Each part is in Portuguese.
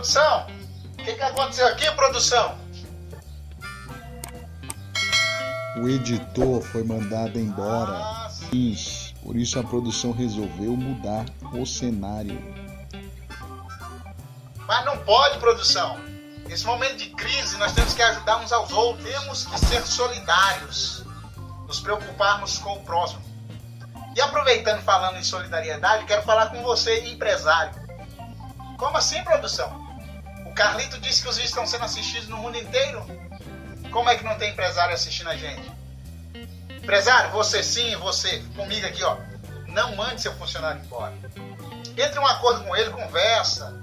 produção? O que, que aconteceu aqui, produção? O editor foi mandado embora. Ah. Isso. Por isso a produção resolveu mudar o cenário. Mas não pode, produção. Nesse momento de crise, nós temos que ajudar uns aos outros. Temos que ser solidários. Nos preocuparmos com o próximo. E aproveitando falando em solidariedade, quero falar com você, empresário. Como assim, produção? Carlito disse que os vídeos estão sendo assistidos no mundo inteiro. Como é que não tem empresário assistindo a gente? Empresário, você sim, você, comigo aqui, ó. Não mande seu funcionário embora. Entre em um acordo com ele, conversa.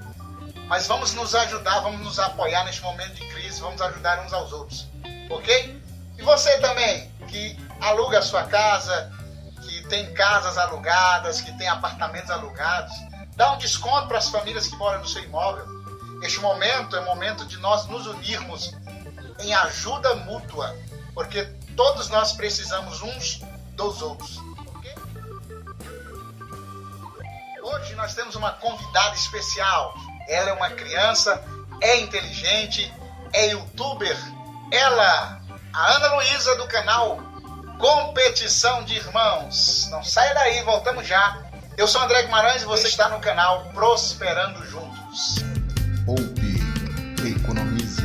Mas vamos nos ajudar, vamos nos apoiar neste momento de crise, vamos ajudar uns aos outros. Ok? E você também, que aluga a sua casa, que tem casas alugadas, que tem apartamentos alugados, dá um desconto para as famílias que moram no seu imóvel. Este momento é momento de nós nos unirmos em ajuda mútua, porque todos nós precisamos uns dos outros. ok? Hoje nós temos uma convidada especial. Ela é uma criança, é inteligente, é youtuber. Ela, a Ana Luísa do canal Competição de Irmãos. Não sai daí, voltamos já. Eu sou André Guimarães e você está no canal Prosperando Juntos. Poupe, economize,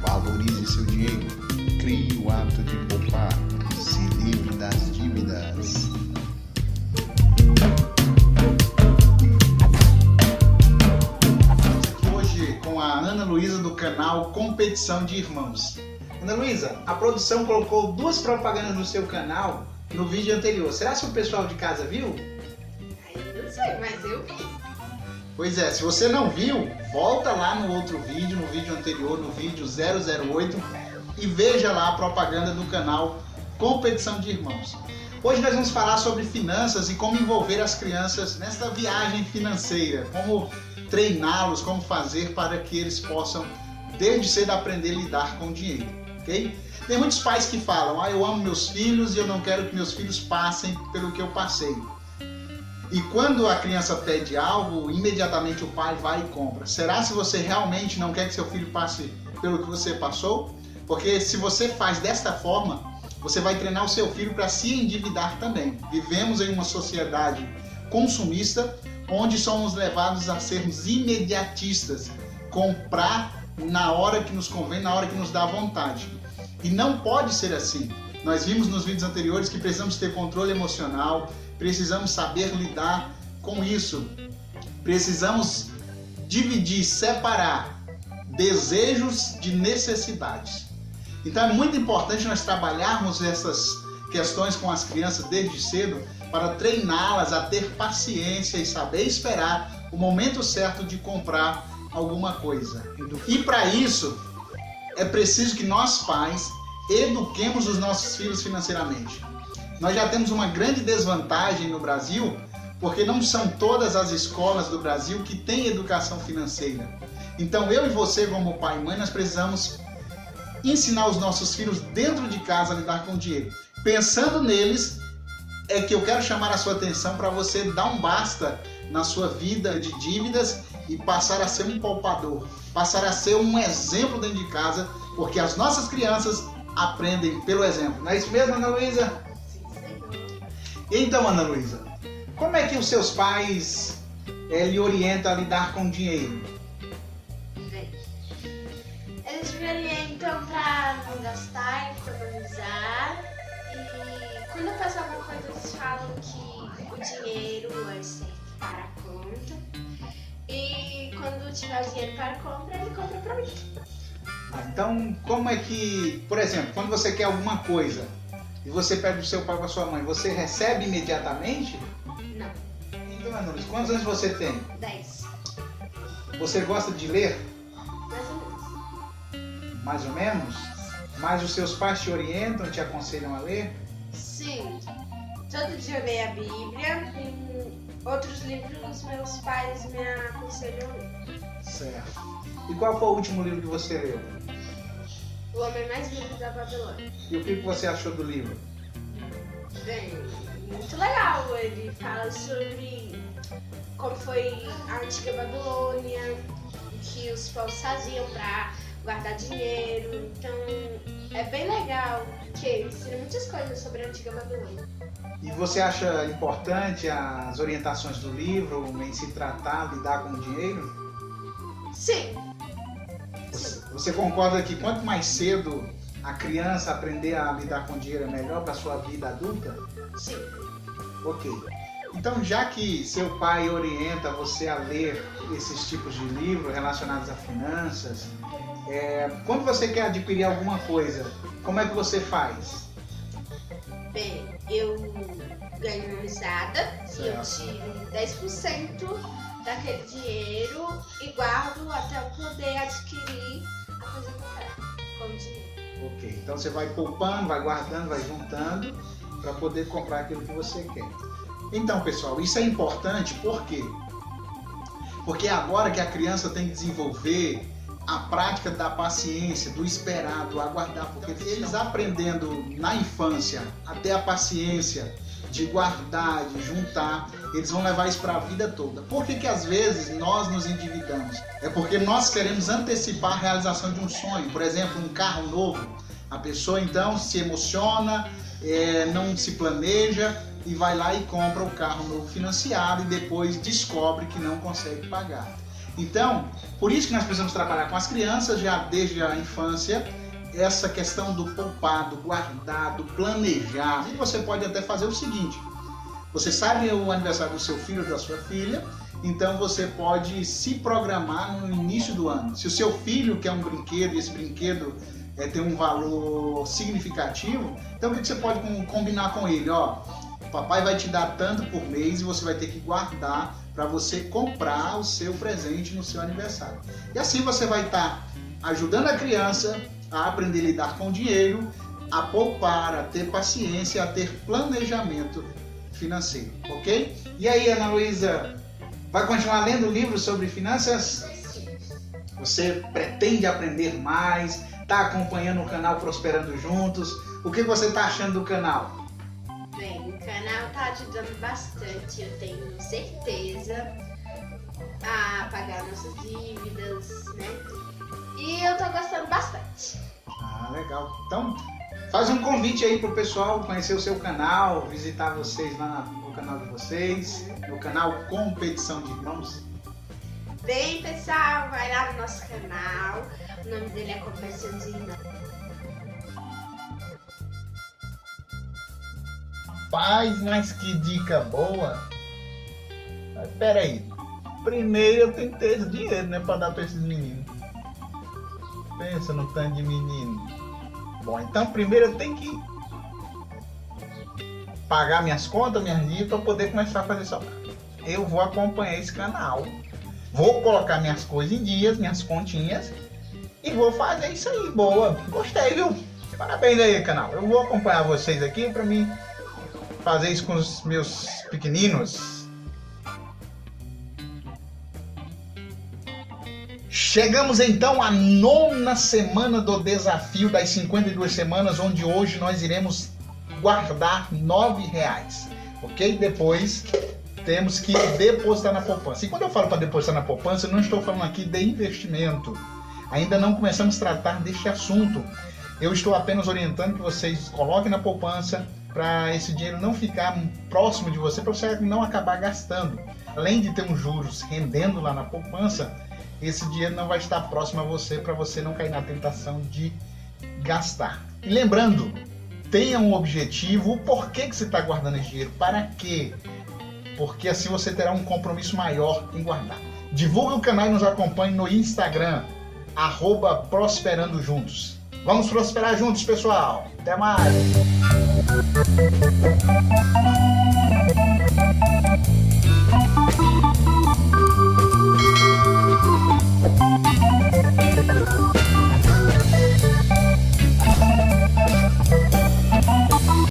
valorize seu dinheiro, crie o hábito de poupar, se livre das dívidas. Hoje com a Ana Luísa do canal Competição de Irmãos. Ana Luísa, a produção colocou duas propagandas no seu canal no vídeo anterior. Será que o pessoal de casa viu? Eu não sei, mas eu vi. Pois é, se você não viu, volta lá no outro vídeo, no vídeo anterior, no vídeo 008 e veja lá a propaganda do canal Competição de Irmãos. Hoje nós vamos falar sobre finanças e como envolver as crianças nesta viagem financeira, como treiná-los, como fazer para que eles possam desde cedo aprender a lidar com o dinheiro, ok? Tem muitos pais que falam: "Ah, eu amo meus filhos e eu não quero que meus filhos passem pelo que eu passei". E quando a criança pede algo, imediatamente o pai vai e compra. Será se você realmente não quer que seu filho passe pelo que você passou? Porque se você faz desta forma, você vai treinar o seu filho para se endividar também. Vivemos em uma sociedade consumista onde somos levados a sermos imediatistas, comprar na hora que nos convém, na hora que nos dá vontade. E não pode ser assim. Nós vimos nos vídeos anteriores que precisamos ter controle emocional, precisamos saber lidar com isso. Precisamos dividir, separar desejos de necessidades. Então é muito importante nós trabalharmos essas questões com as crianças desde cedo para treiná-las a ter paciência e saber esperar o momento certo de comprar alguma coisa. E para isso é preciso que nós pais eduquemos os nossos filhos financeiramente. Nós já temos uma grande desvantagem no Brasil, porque não são todas as escolas do Brasil que têm educação financeira. Então eu e você, como pai e mãe, nós precisamos ensinar os nossos filhos dentro de casa a lidar com o dinheiro. Pensando neles, é que eu quero chamar a sua atenção para você dar um basta na sua vida de dívidas e passar a ser um poupador, passar a ser um exemplo dentro de casa, porque as nossas crianças aprendem pelo exemplo. Não é isso mesmo, Ana Luísa? Então, Ana Luísa, como é que os seus pais eh, lhe orientam a lidar com o dinheiro? Eles me orientam pra não gastar, economizar. E quando eu faço alguma coisa, eles falam que o dinheiro é sempre para a conta. E quando tiver o dinheiro para a compra, ele compra pra mim. Ah, Então, como é que, por exemplo, quando você quer alguma coisa e você pede pro seu pai pra sua mãe, você recebe imediatamente? Não, Então, Luísa, quantos anos você tem? 10. Você gosta de ler? Mais ou menos. Mais ou menos? Mas os seus pais te orientam, te aconselham a ler? Sim, todo dia eu leio a Bíblia e outros livros meus pais me aconselham a ler. Certo. E qual foi o último livro que você leu? O Homem Mais Lindo da Babilônia. E o que você achou do livro? Bem, muito legal. Ele fala sobre como foi a antiga Babilônia, que os povos faziam para guardar dinheiro. Então é bem legal, que ensina muitas coisas sobre a antiga Babilônia. E você acha importante as orientações do livro em se tratar, lidar com o dinheiro? Sim. Você, concorda que quanto mais cedo a criança aprender a lidar com dinheiro é melhor para sua vida adulta? Sim. Ok. Então, já que seu pai orienta você a ler esses tipos de livros relacionados a finanças, é, quando você quer adquirir alguma coisa, como é que você faz? Bem, eu ganho uma mesada e eu tiro 10% daquele dinheiro e guardo até eu poder adquirir a coisa que eu quero com o dinheiro. Ok. Então você vai poupando, vai guardando, vai juntando para poder comprar aquilo que você quer. Então, pessoal, isso é importante por quê? Porque é agora que a criança tem que desenvolver a prática da paciência, do esperar, do aguardar, porque eles aprendendo na infância até a paciência de guardar, de juntar, eles vão levar isso para a vida toda. Por que, que às vezes nós nos endividamos? É porque nós queremos antecipar a realização de um sonho, por exemplo, um carro novo. A pessoa então se emociona, é, não se planeja e vai lá e compra o carro novo financiado e depois descobre que não consegue pagar. Então, por isso que nós precisamos trabalhar com as crianças já desde a infância essa questão do poupar, do guardar, do planejar. E você pode até fazer o seguinte: você sabe o aniversário do seu filho ou da sua filha, então você pode se programar no início do ano. Se o seu filho quer um brinquedo e esse brinquedo é, tem um valor significativo, então o que você pode com- combinar com ele? Ó, o papai vai te dar tanto por mês e você vai ter que guardar para você comprar o seu presente no seu aniversário. E assim você vai estar ajudando a criança a aprender a lidar com o dinheiro, a poupar, a ter paciência, a ter planejamento financeiro, ok? E aí, Ana Luísa, vai continuar lendo livros sobre finanças? Você pretende aprender mais? Está acompanhando o canal Prosperando Juntos? O que você está achando do canal? Bem, o canal tá ajudando bastante, eu tenho certeza, a pagar nossas dívidas, né? Legal. Então, faz um convite aí pro pessoal conhecer o seu canal, visitar vocês lá no canal de vocês, no canal Competição de Irmãos. Bem, pessoal, vai lá no nosso canal. O nome dele é Competição de Irmãos. Rapaz, mas que dica boa. Mas pera aí. Primeiro eu tenho que ter esse dinheiro, né? Pra dar pra esses meninos. Pensa no tanto de menino. Bom, então primeiro eu tenho que pagar minhas contas, minhas dívidas, pra poder começar a fazer sobrar. Eu vou acompanhar esse canal. Vou colocar minhas coisas em dias, minhas continhas. E vou fazer isso aí. Boa. Gostei, viu? Parabéns aí, canal. Eu vou acompanhar vocês aqui pra mim fazer isso com os meus pequeninos. Chegamos então à nona semana do desafio das 52 semanas, onde hoje nós iremos guardar nove reais, ok? Depois temos que depositar na poupança. E quando eu falo para depositar na poupança, eu não estou falando aqui de investimento. Ainda não começamos a tratar deste assunto. Eu estou apenas orientando que vocês coloquem na poupança para esse dinheiro não ficar próximo de você, para você não acabar gastando. Além de ter uns juros rendendo lá na poupança, esse dinheiro não vai estar próximo a você para você não cair na tentação de gastar. E lembrando, tenha um objetivo, o porquê que você está guardando esse dinheiro, para quê? Porque assim você terá um compromisso maior em guardar. Divulgue o canal e nos acompanhe no Instagram, arroba Prosperando Juntos. Vamos prosperar juntos, pessoal. Até mais!